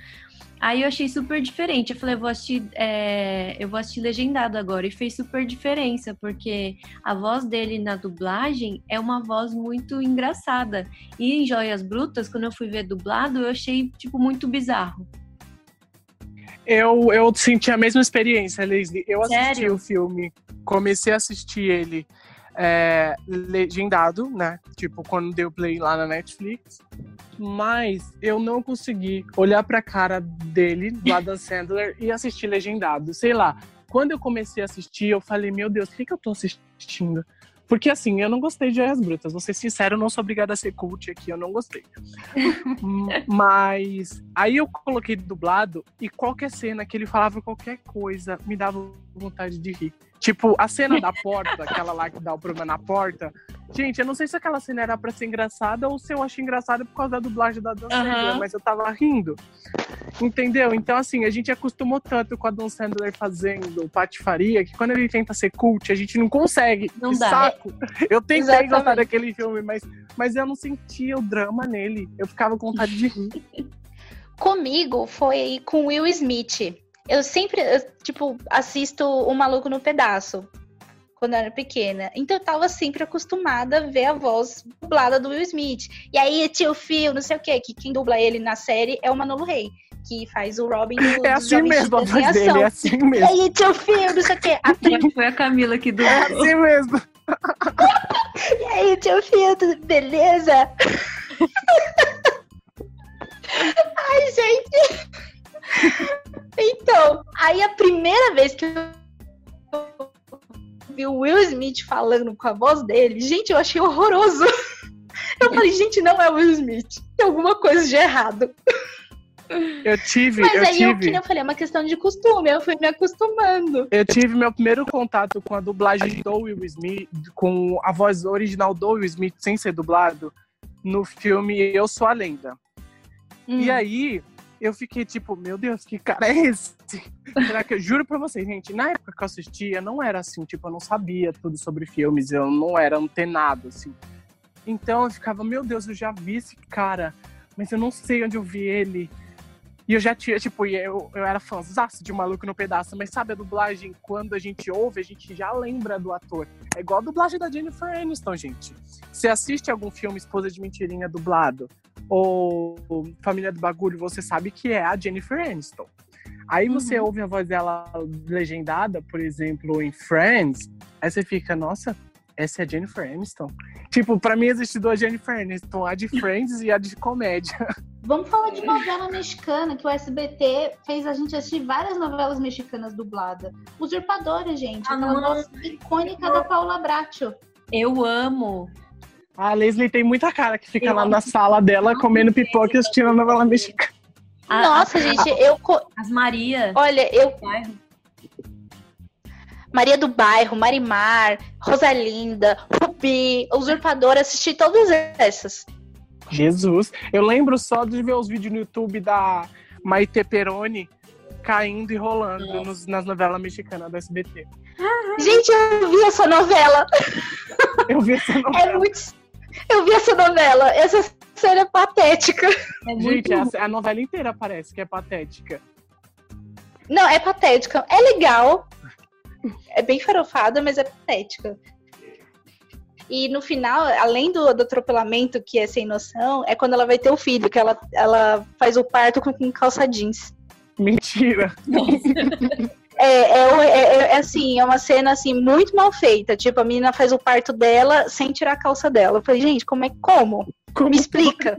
Aí eu achei super diferente. Eu falei, eu vou assistir, é, eu vou assistir legendado agora. E fez super diferença, porque a voz dele na dublagem é uma voz muito engraçada. E em Joias Brutas, quando eu fui ver dublado, eu achei, tipo, muito bizarro. Eu, eu senti a mesma experiência, Leslie. Eu assisti Sério? o filme, comecei a assistir ele é, legendado, né? Tipo, quando deu play lá na Netflix. Mas eu não consegui olhar pra cara dele, do Adam Sandler, e assistir legendado. Sei lá, quando eu comecei a assistir, eu falei, meu Deus, o que, que eu tô assistindo? Porque assim, eu não gostei de Joias Brutas. Vou ser sincero, eu não sou obrigada a ser cult aqui, eu não gostei. Mas aí eu coloquei dublado e qualquer cena que ele falava qualquer coisa me dava vontade de rir. Tipo, a cena da porta, aquela lá que dá o problema na porta. Gente, eu não sei se aquela cena era pra ser engraçada ou se eu achei engraçada por causa da dublagem da Dan Sandler, uhum. mas eu tava rindo. Entendeu? Então, assim, a gente acostumou tanto com a Dan Sandler fazendo patifaria que quando ele tenta ser cult, a gente não consegue. Não dá. Saco. Eu tentei Exatamente. gostar daquele filme, mas, mas eu não sentia o drama nele. Eu ficava com vontade de rir. Comigo foi com Will Smith. Eu sempre, eu, tipo, assisto O Maluco no Pedaço quando eu era pequena. Então eu tava sempre acostumada a ver a voz dublada do Will Smith. E aí tinha o Phil, não sei o quê, que quem dubla ele na série é o Manolo Rey, que faz o Robin do É assim mesmo a voz dele, é assim mesmo. E aí tinha o Phil, não sei o quê. A Foi a Camila que dublou. É assim mesmo. e aí tinha o Phil, tudo beleza? Ai, gente. Então, aí a primeira vez que eu vi o Will Smith falando com a voz dele, gente, eu achei horroroso. Eu falei, gente, não é o Will Smith. Tem alguma coisa de errado. Eu tive, Mas eu aí, tive. Eu, eu falei, é uma questão de costume, eu fui me acostumando. Eu tive meu primeiro contato com a dublagem do Will Smith, com a voz original do Will Smith, sem ser dublado, no filme Eu Sou a Lenda. Hum. E aí, eu fiquei tipo, meu Deus, que cara é esse? Será que eu juro pra vocês, gente, na época que eu assistia, não era assim, tipo, eu não sabia tudo sobre filmes, eu não era antenado, assim. Então eu ficava, meu Deus, eu já vi esse cara, mas eu não sei onde eu vi ele. E eu já tinha, tipo, eu, eu era fãzaço de Maluco no Pedaço, mas sabe a dublagem, quando a gente ouve, a gente já lembra do ator. É igual a dublagem da Jennifer Aniston, gente. Você assiste algum filme Esposa de Mentirinha dublado, ou Família do Bagulho, você sabe que é a Jennifer Aniston. Aí você uhum. ouve a voz dela legendada, por exemplo, em Friends, aí você fica, nossa, essa é a Jennifer Aniston? Tipo, pra mim existe duas Jennifer Aniston, a de Friends e a de comédia. Vamos falar de novela mexicana, que o SBT fez a gente assistir várias novelas mexicanas dubladas. Usurpadora, gente. Ah, aquela voz icônica da Paula Bracho. Eu amo. A Leslie tem muita cara que fica eu lá na sala dela comendo pipoca e assistindo a novela mexicana. Nossa, a, gente, eu. As Maria. Olha, eu. Maria do Bairro, Marimar, Rosalinda, Rubi, Usurpadora, assisti todas essas. Jesus. Eu lembro só de ver os vídeos no YouTube da Maite Peroni caindo e rolando nos, nas novelas mexicanas do SBT. Gente, eu vi essa novela. Eu vi essa é novela. É muito... Eu vi essa novela. Essa cena é patética. É Gente, a, a novela inteira parece que é patética. Não, é patética. É legal. É bem farofada, mas é patética. E no final, além do, do, atropelamento, que é sem noção, é quando ela vai ter o filho, que ela, ela faz o parto com, com calça jeans. Mentira! É, é, é, é, assim, é uma cena assim muito mal feita. Tipo, a menina faz o parto dela sem tirar a calça dela. Eu falei, gente, como é como? como? Me explica.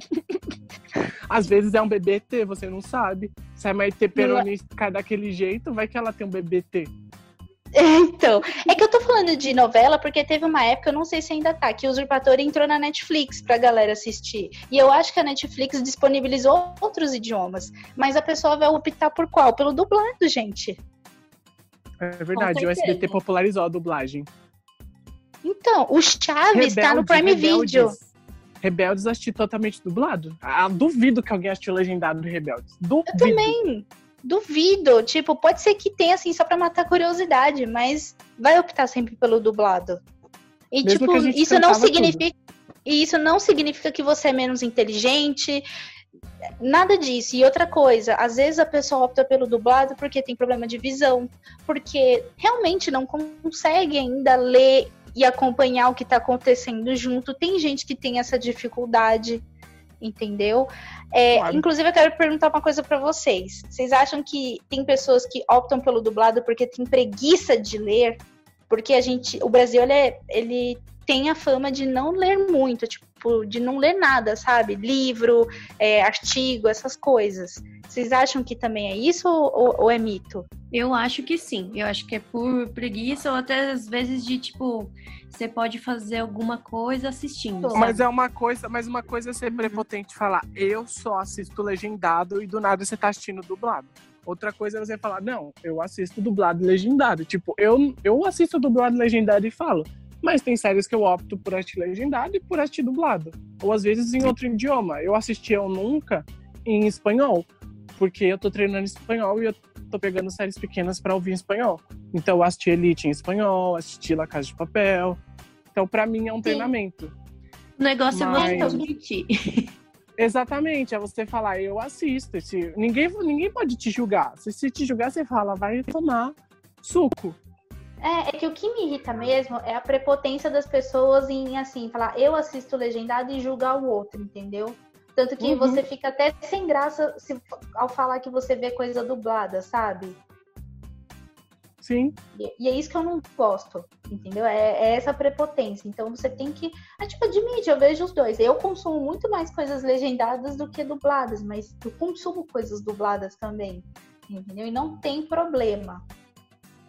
Às vezes é um BBT, você não sabe. Se a Maite peronista daquele jeito, vai que ela tem um BBT. Então, é que eu tô falando de novela porque teve uma época, eu não sei se ainda tá, que o Usurpador entrou na Netflix pra galera assistir. E eu acho que a Netflix disponibilizou outros idiomas. Mas a pessoa vai optar por qual? Pelo dublado, gente. É verdade, o SBT popularizou a dublagem. Então, o Chaves Rebeldes, tá no Prime Rebeldes. Video. Rebeldes assisti totalmente dublado. Ah, duvido que alguém assistiu legendado do Rebeldes. Duvido. Eu também. Duvido. Tipo, pode ser que tenha, assim, só pra matar curiosidade, mas vai optar sempre pelo dublado. E, Mesmo tipo, isso não significa. E isso não significa que você é menos inteligente. Nada disso. E outra coisa, às vezes a pessoa opta pelo dublado porque tem problema de visão, porque realmente não consegue ainda ler e acompanhar o que está acontecendo junto. Tem gente que tem essa dificuldade, entendeu? É, claro. Inclusive, eu quero perguntar uma coisa para vocês. Vocês acham que tem pessoas que optam pelo dublado porque tem preguiça de ler? Porque a gente, o Brasil, ele, é, ele tem a fama de não ler muito, tipo, de não ler nada, sabe? Livro, é, artigo, essas coisas. Vocês acham que também é isso ou, ou, é mito? Eu acho que sim. Eu acho que é por preguiça ou até às vezes de tipo, você pode fazer alguma coisa assistindo. Sabe? Mas é uma coisa, mas uma coisa é ser prepotente falar, eu só assisto legendado e do nada você tá assistindo dublado. Outra coisa é você falar, não, eu assisto dublado e legendado. Tipo, eu, eu assisto dublado e legendado e falo, mas tem séries que eu opto por assistir legendado e por assistir dublado. Ou às vezes em outro idioma. Eu assisti Eu Nunca em espanhol, porque eu tô treinando espanhol e eu tô pegando séries pequenas para ouvir em espanhol. Então eu assisti Elite em espanhol, assisti La Casa de Papel. Então para mim é um Sim. treinamento. O negócio Mas... é você transmitir. Exatamente, é você falar, eu assisto. Esse... Ninguém, ninguém pode te julgar. Se, se te julgar, você fala, vai tomar suco. É, é que o que me irrita mesmo é a prepotência das pessoas em, assim, falar eu assisto legendado e julgar o outro, entendeu? Tanto que uhum. você fica até sem graça se, ao falar que você vê coisa dublada, sabe? Sim. E, e é isso que eu não gosto, entendeu? É, é, essa prepotência. Então você tem que. É, tipo, admite, eu vejo os dois. Eu consumo muito mais coisas legendadas do que dubladas, mas eu consumo coisas dubladas também, entendeu? E não tem problema.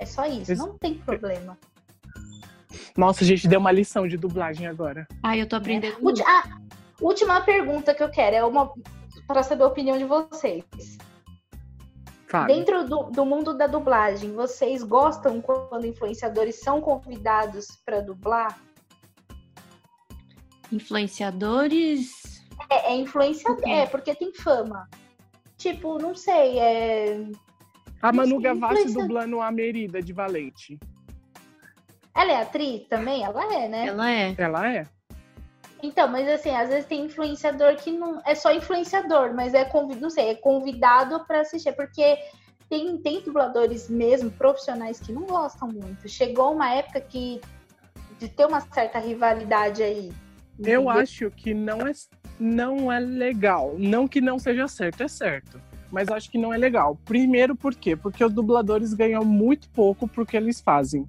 É só isso, não tem problema. Nossa, a gente deu uma lição de dublagem agora. Ai, eu tô aprendendo. É. Ah, última pergunta que eu quero é uma para saber a opinião de vocês. Dentro do, do, mundo da dublagem, vocês gostam quando influenciadores são convidados para dublar? Influenciadores? É, é influenciador, é, porque tem fama. Tipo, não sei, é a Manu Gavassi dublando a Merida de Valente. Ela é atriz também? Ela é, né? Ela é. Ela é. Então, mas assim, às vezes tem influenciador que não é só influenciador, mas é convidado, não sei, é convidado para assistir, porque tem, tem dubladores mesmo, profissionais que não gostam muito. Chegou uma época que de ter uma certa rivalidade aí. Eu acho que não é, não é legal. Não que não seja certo, é certo mas acho que não é legal. Primeiro, por quê? Porque os dubladores ganham muito pouco pro que eles fazem.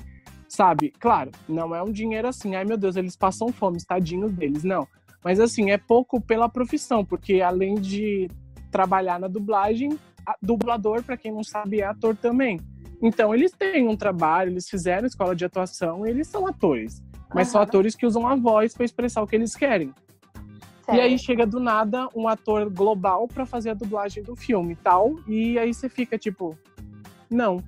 Sabe? Claro, não é um dinheiro assim, ai meu Deus, eles passam fome, tadinhos deles, não. Mas assim, é pouco pela profissão, porque além de trabalhar na dublagem, dublador, para quem não sabe, é ator também. Então, eles têm um trabalho, eles fizeram escola de atuação, eles são atores. Mas uhum. são atores que usam a voz para expressar o que eles querem. Certo. E aí chega do nada um ator global para fazer a dublagem do filme e tal. E aí você fica tipo, não.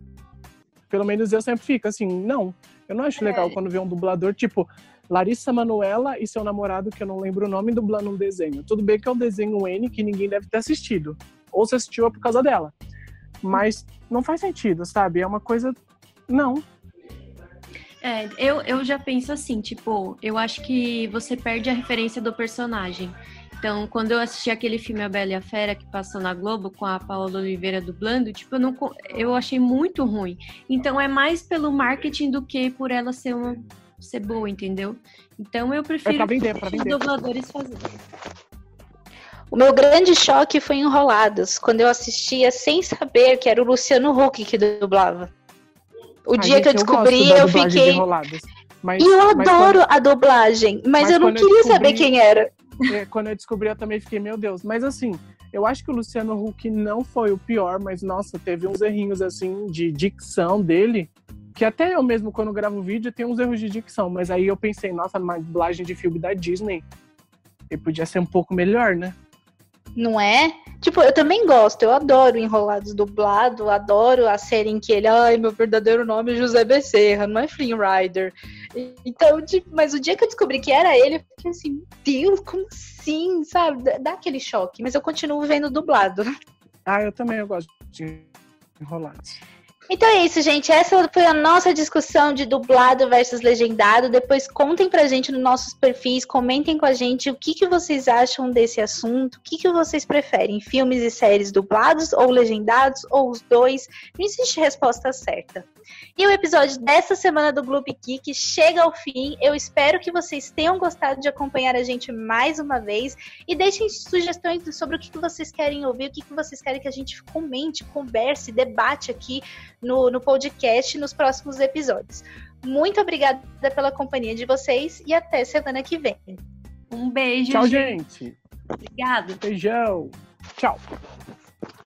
Pelo menos eu sempre fico assim, não. Eu não acho legal é. quando vê um dublador, tipo, Larissa Manuela e seu namorado, que eu não lembro o nome, dublando um desenho. Tudo bem que é um desenho N que ninguém deve ter assistido. Ou se assistiu é por causa dela. Mas não faz sentido, sabe? É uma coisa. Não, é, eu, eu já penso assim, tipo, eu acho que você perde a referência do personagem. Então, quando eu assisti aquele filme A Bela e a Fera que passou na Globo com a Paola Oliveira dublando, tipo, eu, não, eu achei muito ruim. Então, é mais pelo marketing do que por ela ser uma ser boa, entendeu? Então, eu prefiro é vender, vender. os dubladores fazerem. O meu grande choque foi Enrolados, quando eu assistia sem saber que era o Luciano Huck que dublava. O Ai, dia que eu descobri, eu, eu fiquei. Mas, e eu adoro quando... a dublagem, mas, mas eu não queria descobri... saber quem era. É, quando eu descobri, eu também fiquei, meu Deus. Mas assim, eu acho que o Luciano Huck não foi o pior, mas nossa, teve uns errinhos assim de dicção dele. Que até eu mesmo, quando gravo vídeo, tem uns erros de dicção. Mas aí eu pensei, nossa, numa dublagem de filme da Disney, ele podia ser um pouco melhor, né? Não é? Tipo, eu também gosto, eu adoro Enrolados dublado, adoro a série em que ele, ai, meu verdadeiro nome é José Becerra, não é Flynn Rider. Então, tipo, mas o dia que eu descobri que era ele, eu fiquei assim, Deus, como assim, sabe? Dá aquele choque, mas eu continuo vendo dublado. Ah, eu também eu gosto de Enrolados. Então é isso, gente. Essa foi a nossa discussão de dublado versus legendado. Depois contem pra gente nos nossos perfis, comentem com a gente o que, que vocês acham desse assunto, o que, que vocês preferem, filmes e séries dublados ou legendados, ou os dois. Não existe resposta certa. E o episódio dessa semana do Gloop Geek chega ao fim. Eu espero que vocês tenham gostado de acompanhar a gente mais uma vez e deixem sugestões sobre o que, vocês querem ouvir, o que, que vocês querem que a gente comente, converse, debate aqui no, no podcast nos próximos episódios. Muito obrigada pela companhia de vocês e até semana que vem. Um beijo. Tchau, gente. Obrigada. Beijão. Tchau.